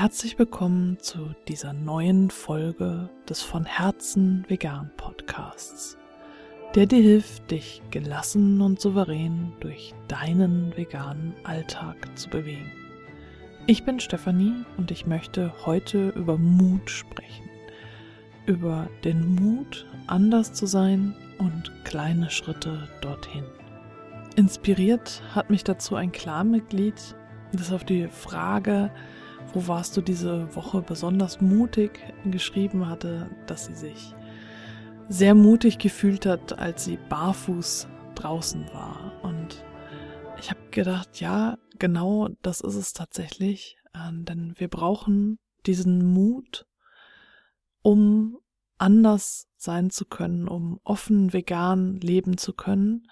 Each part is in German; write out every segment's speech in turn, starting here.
herzlich willkommen zu dieser neuen Folge des von Herzen vegan Podcasts, der dir hilft, dich gelassen und souverän durch deinen veganen Alltag zu bewegen. Ich bin Stefanie und ich möchte heute über Mut sprechen. Über den Mut, anders zu sein und kleine Schritte dorthin. Inspiriert hat mich dazu ein Clanmitglied, das auf die Frage, wo warst du diese Woche besonders mutig, geschrieben hatte, dass sie sich sehr mutig gefühlt hat, als sie barfuß draußen war. Und ich habe gedacht, ja, genau das ist es tatsächlich, äh, denn wir brauchen diesen Mut, um anders sein zu können, um offen vegan leben zu können.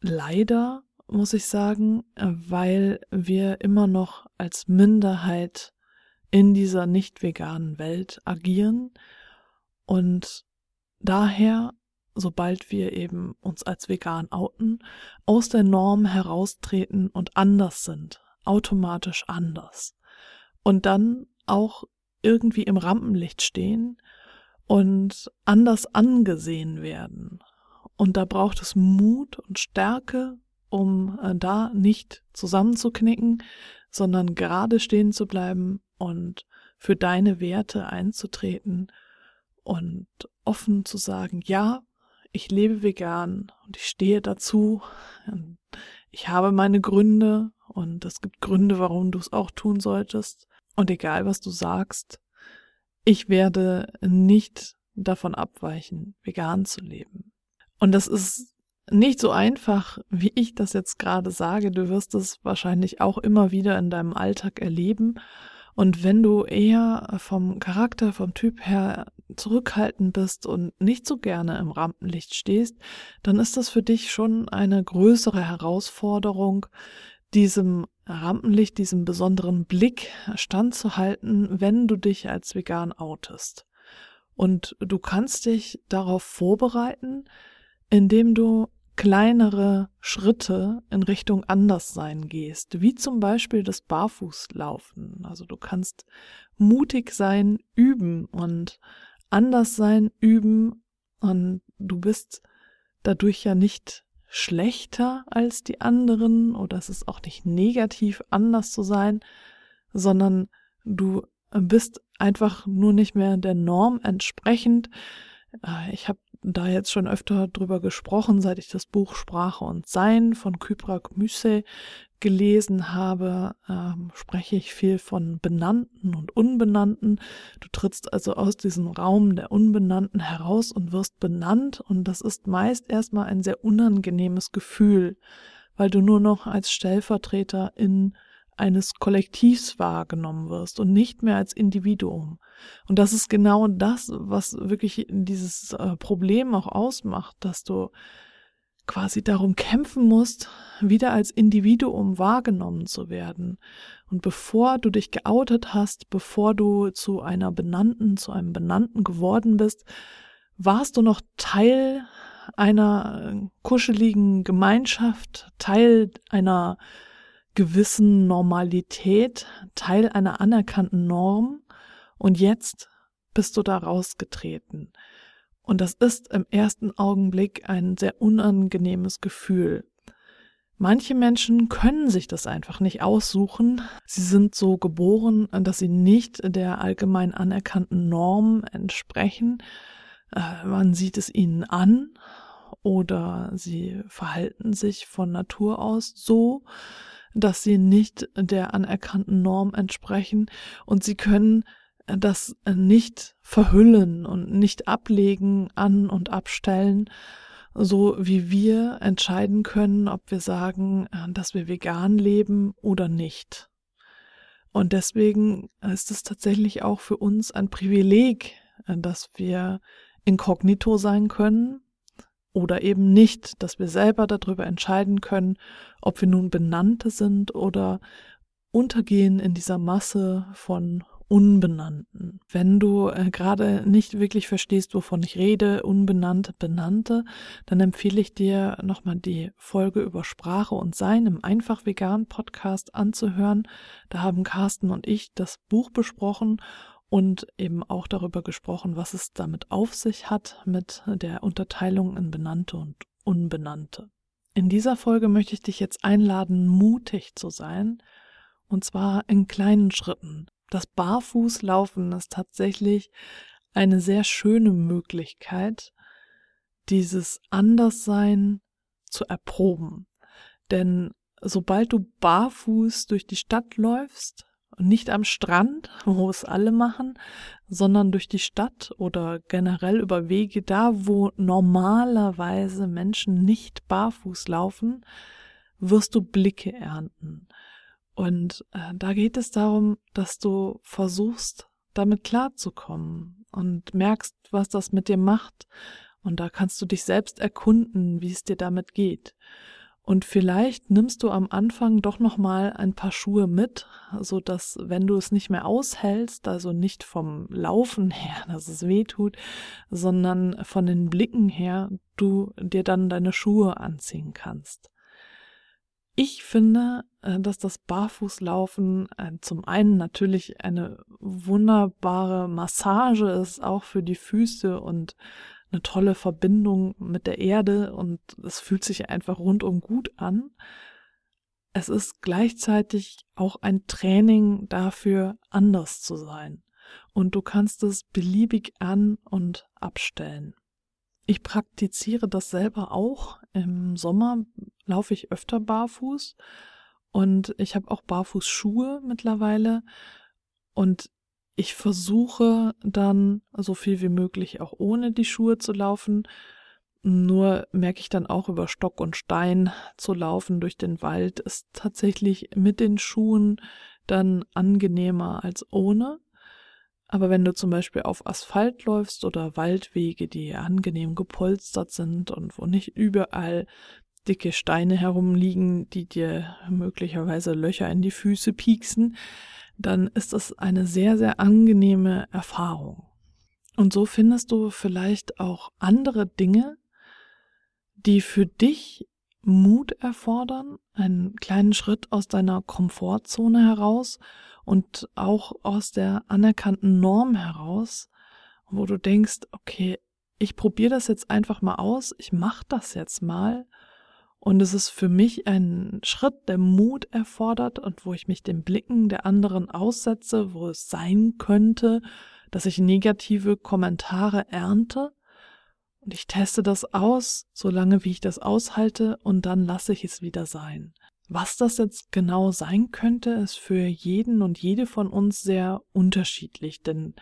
Leider muss ich sagen, weil wir immer noch als Minderheit in dieser nicht veganen Welt agieren und daher, sobald wir eben uns als vegan outen, aus der Norm heraustreten und anders sind, automatisch anders. Und dann auch irgendwie im Rampenlicht stehen und anders angesehen werden. Und da braucht es Mut und Stärke um äh, da nicht zusammenzuknicken, sondern gerade stehen zu bleiben und für deine Werte einzutreten und offen zu sagen, ja, ich lebe vegan und ich stehe dazu. Ich habe meine Gründe und es gibt Gründe, warum du es auch tun solltest. Und egal, was du sagst, ich werde nicht davon abweichen, vegan zu leben. Und das ist nicht so einfach, wie ich das jetzt gerade sage. Du wirst es wahrscheinlich auch immer wieder in deinem Alltag erleben. Und wenn du eher vom Charakter, vom Typ her zurückhaltend bist und nicht so gerne im Rampenlicht stehst, dann ist das für dich schon eine größere Herausforderung, diesem Rampenlicht, diesem besonderen Blick standzuhalten, wenn du dich als vegan outest. Und du kannst dich darauf vorbereiten, indem du kleinere Schritte in Richtung Anderssein gehst, wie zum Beispiel das Barfußlaufen. Also du kannst mutig sein, üben und anders sein, üben und du bist dadurch ja nicht schlechter als die anderen oder es ist auch nicht negativ, anders zu sein, sondern du bist einfach nur nicht mehr der Norm entsprechend. Äh, ich habe da jetzt schon öfter drüber gesprochen, seit ich das Buch Sprache und Sein von Kyprak Müse gelesen habe, ähm, spreche ich viel von Benannten und Unbenannten. Du trittst also aus diesem Raum der Unbenannten heraus und wirst benannt und das ist meist erstmal ein sehr unangenehmes Gefühl, weil du nur noch als Stellvertreter in eines Kollektivs wahrgenommen wirst und nicht mehr als Individuum. Und das ist genau das, was wirklich dieses äh, Problem auch ausmacht, dass du quasi darum kämpfen musst, wieder als Individuum wahrgenommen zu werden. Und bevor du dich geoutet hast, bevor du zu einer Benannten, zu einem Benannten geworden bist, warst du noch Teil einer kuscheligen Gemeinschaft, Teil einer gewissen Normalität, Teil einer anerkannten Norm und jetzt bist du da rausgetreten. Und das ist im ersten Augenblick ein sehr unangenehmes Gefühl. Manche Menschen können sich das einfach nicht aussuchen. Sie sind so geboren, dass sie nicht der allgemein anerkannten Norm entsprechen. Äh, man sieht es ihnen an oder sie verhalten sich von Natur aus so dass sie nicht der anerkannten Norm entsprechen und sie können das nicht verhüllen und nicht ablegen, an und abstellen, so wie wir entscheiden können, ob wir sagen, dass wir vegan leben oder nicht. Und deswegen ist es tatsächlich auch für uns ein Privileg, dass wir inkognito sein können, oder eben nicht, dass wir selber darüber entscheiden können, ob wir nun Benannte sind oder untergehen in dieser Masse von Unbenannten. Wenn du äh, gerade nicht wirklich verstehst, wovon ich rede, Unbenannte, Benannte, dann empfehle ich dir nochmal die Folge über Sprache und Sein im Einfach Vegan Podcast anzuhören. Da haben Carsten und ich das Buch besprochen und eben auch darüber gesprochen, was es damit auf sich hat mit der Unterteilung in Benannte und Unbenannte. In dieser Folge möchte ich dich jetzt einladen, mutig zu sein, und zwar in kleinen Schritten. Das Barfußlaufen ist tatsächlich eine sehr schöne Möglichkeit, dieses Anderssein zu erproben. Denn sobald du barfuß durch die Stadt läufst, nicht am Strand, wo es alle machen, sondern durch die Stadt oder generell über Wege da, wo normalerweise Menschen nicht barfuß laufen, wirst du Blicke ernten. Und äh, da geht es darum, dass du versuchst, damit klarzukommen und merkst, was das mit dir macht. Und da kannst du dich selbst erkunden, wie es dir damit geht. Und vielleicht nimmst du am Anfang doch noch mal ein paar Schuhe mit, so dass wenn du es nicht mehr aushältst, also nicht vom Laufen her, dass es weh tut, sondern von den Blicken her, du dir dann deine Schuhe anziehen kannst. Ich finde, äh, dass das Barfußlaufen äh, zum einen natürlich eine wunderbare Massage ist, auch für die Füße und eine tolle Verbindung mit der Erde und es fühlt sich einfach rundum gut an. Es ist gleichzeitig auch ein Training dafür, anders zu sein. Und du kannst es beliebig an und abstellen. Ich praktiziere das selber auch. Im Sommer laufe ich öfter barfuß und ich habe auch Barfußschuhe mittlerweile. Und ich versuche dann so viel wie möglich auch ohne die Schuhe zu laufen. Nur merke ich dann auch über Stock und Stein zu laufen durch den Wald ist tatsächlich mit den Schuhen dann angenehmer als ohne. Aber wenn du zum Beispiel auf Asphalt läufst oder Waldwege, die angenehm gepolstert sind und wo nicht überall dicke Steine herumliegen, die dir möglicherweise Löcher in die Füße pieksen, dann ist das eine sehr, sehr angenehme Erfahrung. Und so findest du vielleicht auch andere Dinge, die für dich Mut erfordern, einen kleinen Schritt aus deiner Komfortzone heraus und auch aus der anerkannten Norm heraus, wo du denkst, okay, ich probiere das jetzt einfach mal aus, ich mache das jetzt mal und es ist für mich ein Schritt, der Mut erfordert und wo ich mich den Blicken der anderen aussetze, wo es sein könnte, dass ich negative Kommentare ernte. Und ich teste das aus, solange wie ich das aushalte, und dann lasse ich es wieder sein. Was das jetzt genau sein könnte, ist für jeden und jede von uns sehr unterschiedlich, denn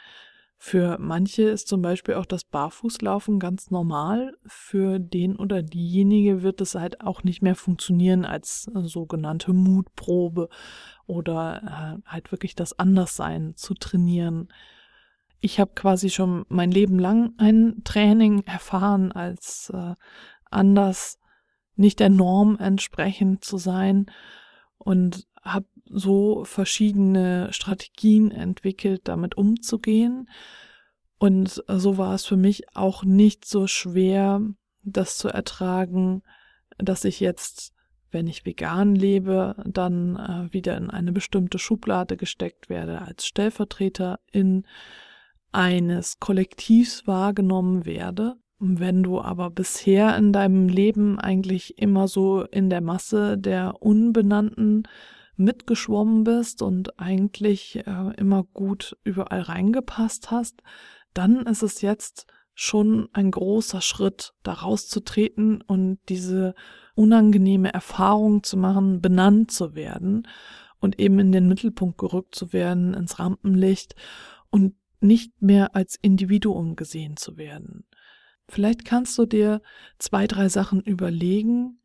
für manche ist zum Beispiel auch das Barfußlaufen ganz normal. Für den oder diejenige wird es halt auch nicht mehr funktionieren als äh, sogenannte Mutprobe oder äh, halt wirklich das Anderssein zu trainieren. Ich habe quasi schon mein Leben lang ein Training erfahren, als äh, anders nicht der Norm entsprechend zu sein und habe so verschiedene Strategien entwickelt, damit umzugehen. Und so war es für mich auch nicht so schwer, das zu ertragen, dass ich jetzt, wenn ich vegan lebe, dann äh, wieder in eine bestimmte Schublade gesteckt werde, als Stellvertreter in eines Kollektivs wahrgenommen werde. Wenn du aber bisher in deinem Leben eigentlich immer so in der Masse der Unbenannten mitgeschwommen bist und eigentlich äh, immer gut überall reingepasst hast, dann ist es jetzt schon ein großer Schritt, da rauszutreten und diese unangenehme Erfahrung zu machen, benannt zu werden und eben in den Mittelpunkt gerückt zu werden, ins Rampenlicht und nicht mehr als Individuum gesehen zu werden. Vielleicht kannst du dir zwei, drei Sachen überlegen,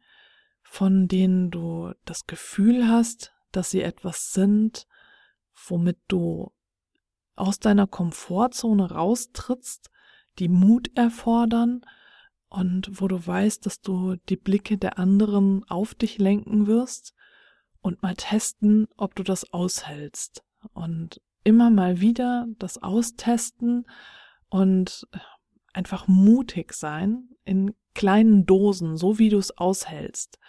von denen du das Gefühl hast, dass sie etwas sind, womit du aus deiner Komfortzone raustrittst, die Mut erfordern und wo du weißt, dass du die Blicke der anderen auf dich lenken wirst und mal testen, ob du das aushältst. Und immer mal wieder das austesten und einfach mutig sein in kleinen Dosen, so wie du es aushältst.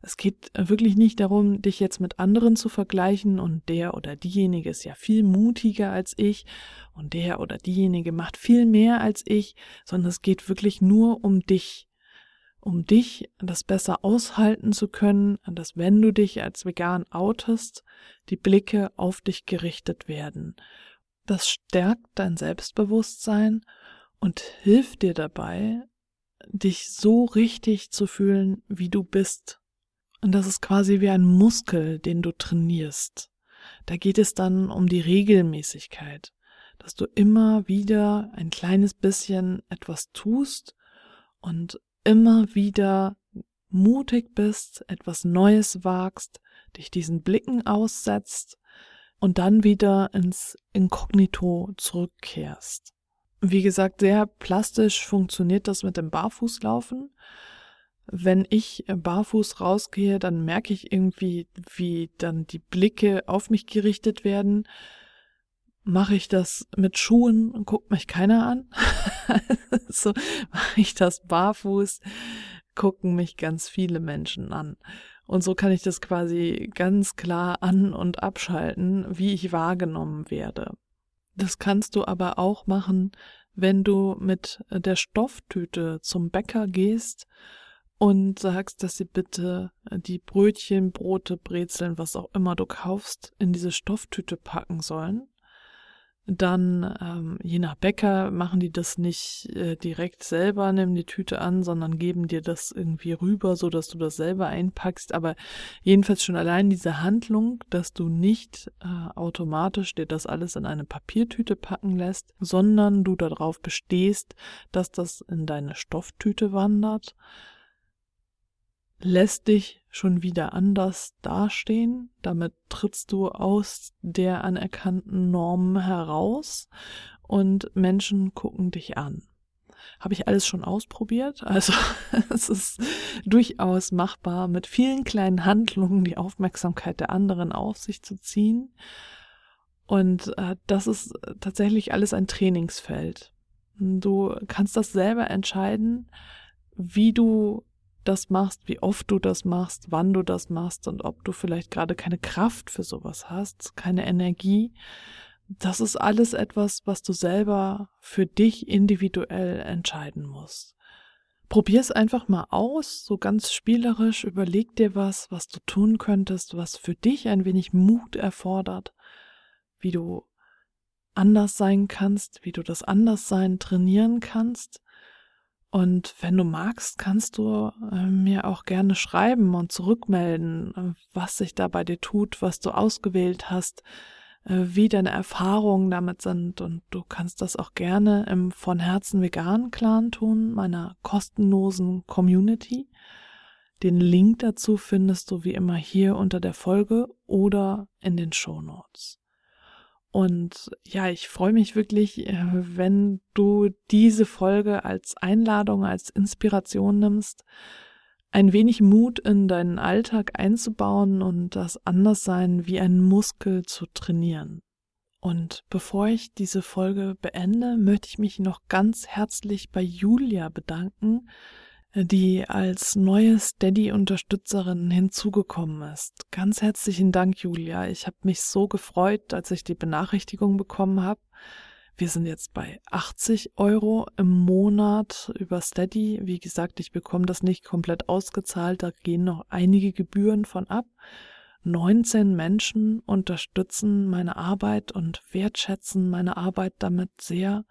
Es geht wirklich nicht darum, dich jetzt mit anderen zu vergleichen und der oder diejenige ist ja viel mutiger als ich und der oder diejenige macht viel mehr als ich, sondern es geht wirklich nur um dich. Um dich, das besser aushalten zu können, dass wenn du dich als vegan outest, die Blicke auf dich gerichtet werden. Das stärkt dein Selbstbewusstsein und hilft dir dabei, dich so richtig zu fühlen, wie du bist. Und das ist quasi wie ein Muskel, den du trainierst. Da geht es dann um die Regelmäßigkeit, dass du immer wieder ein kleines bisschen etwas tust und immer wieder mutig bist, etwas Neues wagst, dich diesen Blicken aussetzt und dann wieder ins Inkognito zurückkehrst. Wie gesagt, sehr plastisch funktioniert das mit dem Barfußlaufen wenn ich barfuß rausgehe, dann merke ich irgendwie, wie dann die Blicke auf mich gerichtet werden. Mache ich das mit Schuhen, guckt mich keiner an. so mache ich das barfuß, gucken mich ganz viele Menschen an. Und so kann ich das quasi ganz klar an- und abschalten, wie ich wahrgenommen werde. Das kannst du aber auch machen, wenn du mit der Stofftüte zum Bäcker gehst und sagst, dass sie bitte äh, die Brötchen, Brote, Brezeln, was auch immer du kaufst, in diese Stofftüte packen sollen. Dann, ähm, je nach Bäcker, machen die das nicht äh, direkt selber, nehmen die Tüte an, sondern geben dir das irgendwie rüber, so dass du das selber einpackst. Aber jedenfalls schon allein diese Handlung, dass du nicht äh, automatisch dir das alles in eine Papiertüte packen lässt, sondern du darauf bestehst, dass das in deine Stofftüte wandert, lässt dich schon wieder anders dastehen. Damit trittst du aus der anerkannten Norm heraus und Menschen gucken dich an. Habe ich alles schon ausprobiert. Also es ist durchaus machbar, mit vielen kleinen Handlungen die Aufmerksamkeit der anderen auf sich zu ziehen. Und äh, das ist tatsächlich alles ein Trainingsfeld. Du kannst das selber entscheiden, wie du das machst, wie oft du das machst, wann du das machst und ob du vielleicht gerade keine Kraft für sowas hast, keine Energie. Das ist alles etwas, was du selber für dich individuell entscheiden musst. Probier es einfach mal aus, so ganz spielerisch, überleg dir was, was du tun könntest, was für dich ein wenig Mut erfordert, wie du anders sein kannst, wie du das Anderssein trainieren kannst und wenn du magst, kannst du äh, mir auch gerne schreiben und zurückmelden, äh, was sich da bei dir tut, was du ausgewählt hast, äh, wie deine Erfahrungen damit sind. Und du kannst das auch gerne im Von Herzen Vegan Clan tun, meiner kostenlosen Community. Den Link dazu findest du wie immer hier unter der Folge oder in den Show Notes. Und ja, ich freue mich wirklich, äh, wenn du diese Folge als Einladung, als Inspiration nimmst, ein wenig Mut in deinen Alltag einzubauen und das Anderssein wie ein Muskel zu trainieren. Und bevor ich diese Folge beende, möchte ich mich noch ganz herzlich bei Julia bedanken, die als neue Steady-Unterstützerin hinzugekommen ist. Ganz herzlichen Dank, Julia. Ich habe mich so gefreut, als ich die Benachrichtigung bekommen habe. Wir sind jetzt bei 80 Euro im Monat über Steady. Wie gesagt, ich bekomme das nicht komplett ausgezahlt. Da gehen noch einige Gebühren von ab. 19 Menschen unterstützen meine Arbeit und wertschätzen meine Arbeit damit sehr.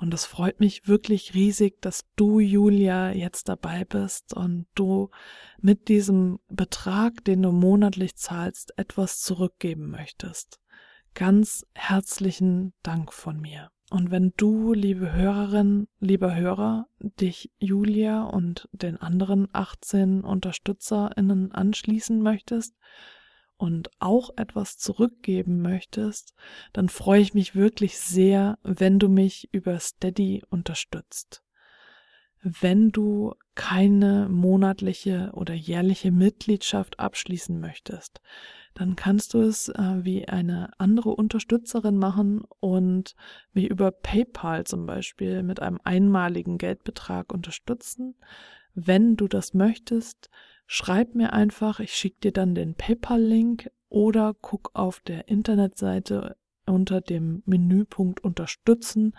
Und es freut mich wirklich riesig, dass du, Julia, jetzt dabei bist und du mit diesem Betrag, den du monatlich zahlst, etwas zurückgeben möchtest. Ganz herzlichen Dank von mir. Und wenn du, liebe Hörerin, lieber Hörer, dich Julia und den anderen 18 UnterstützerInnen anschließen möchtest, und auch etwas zurückgeben möchtest, dann freue ich mich wirklich sehr, wenn du mich über Steady unterstützt. wenn du keine monatliche oder jährliche Mitgliedschaft abschließen möchtest, dann kannst du es äh, wie eine andere Unterstützerin machen und mich über PayPal zum Beispiel mit einem einmaligen Geldbetrag unterstützen. Wenn du das möchtest, schreib mir einfach, ich schicke dir dann den PayPal-Link oder guck auf der Internetseite unter dem Menüpunkt Unterstützen.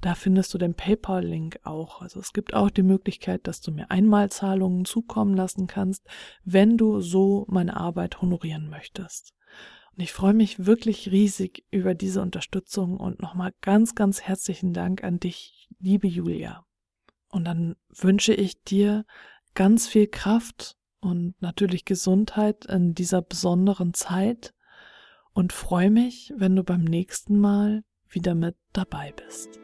Da findest du den PayPal-Link auch. Also es gibt auch die Möglichkeit, dass du mir Einmalzahlungen zukommen lassen kannst, wenn du so meine Arbeit honorieren möchtest. Und ich freue mich wirklich riesig über diese Unterstützung und nochmal ganz, ganz herzlichen Dank an dich, liebe Julia. Und dann wünsche ich dir ganz viel Kraft und natürlich Gesundheit in dieser besonderen Zeit und freue mich, wenn du beim nächsten Mal wieder mit dabei bist.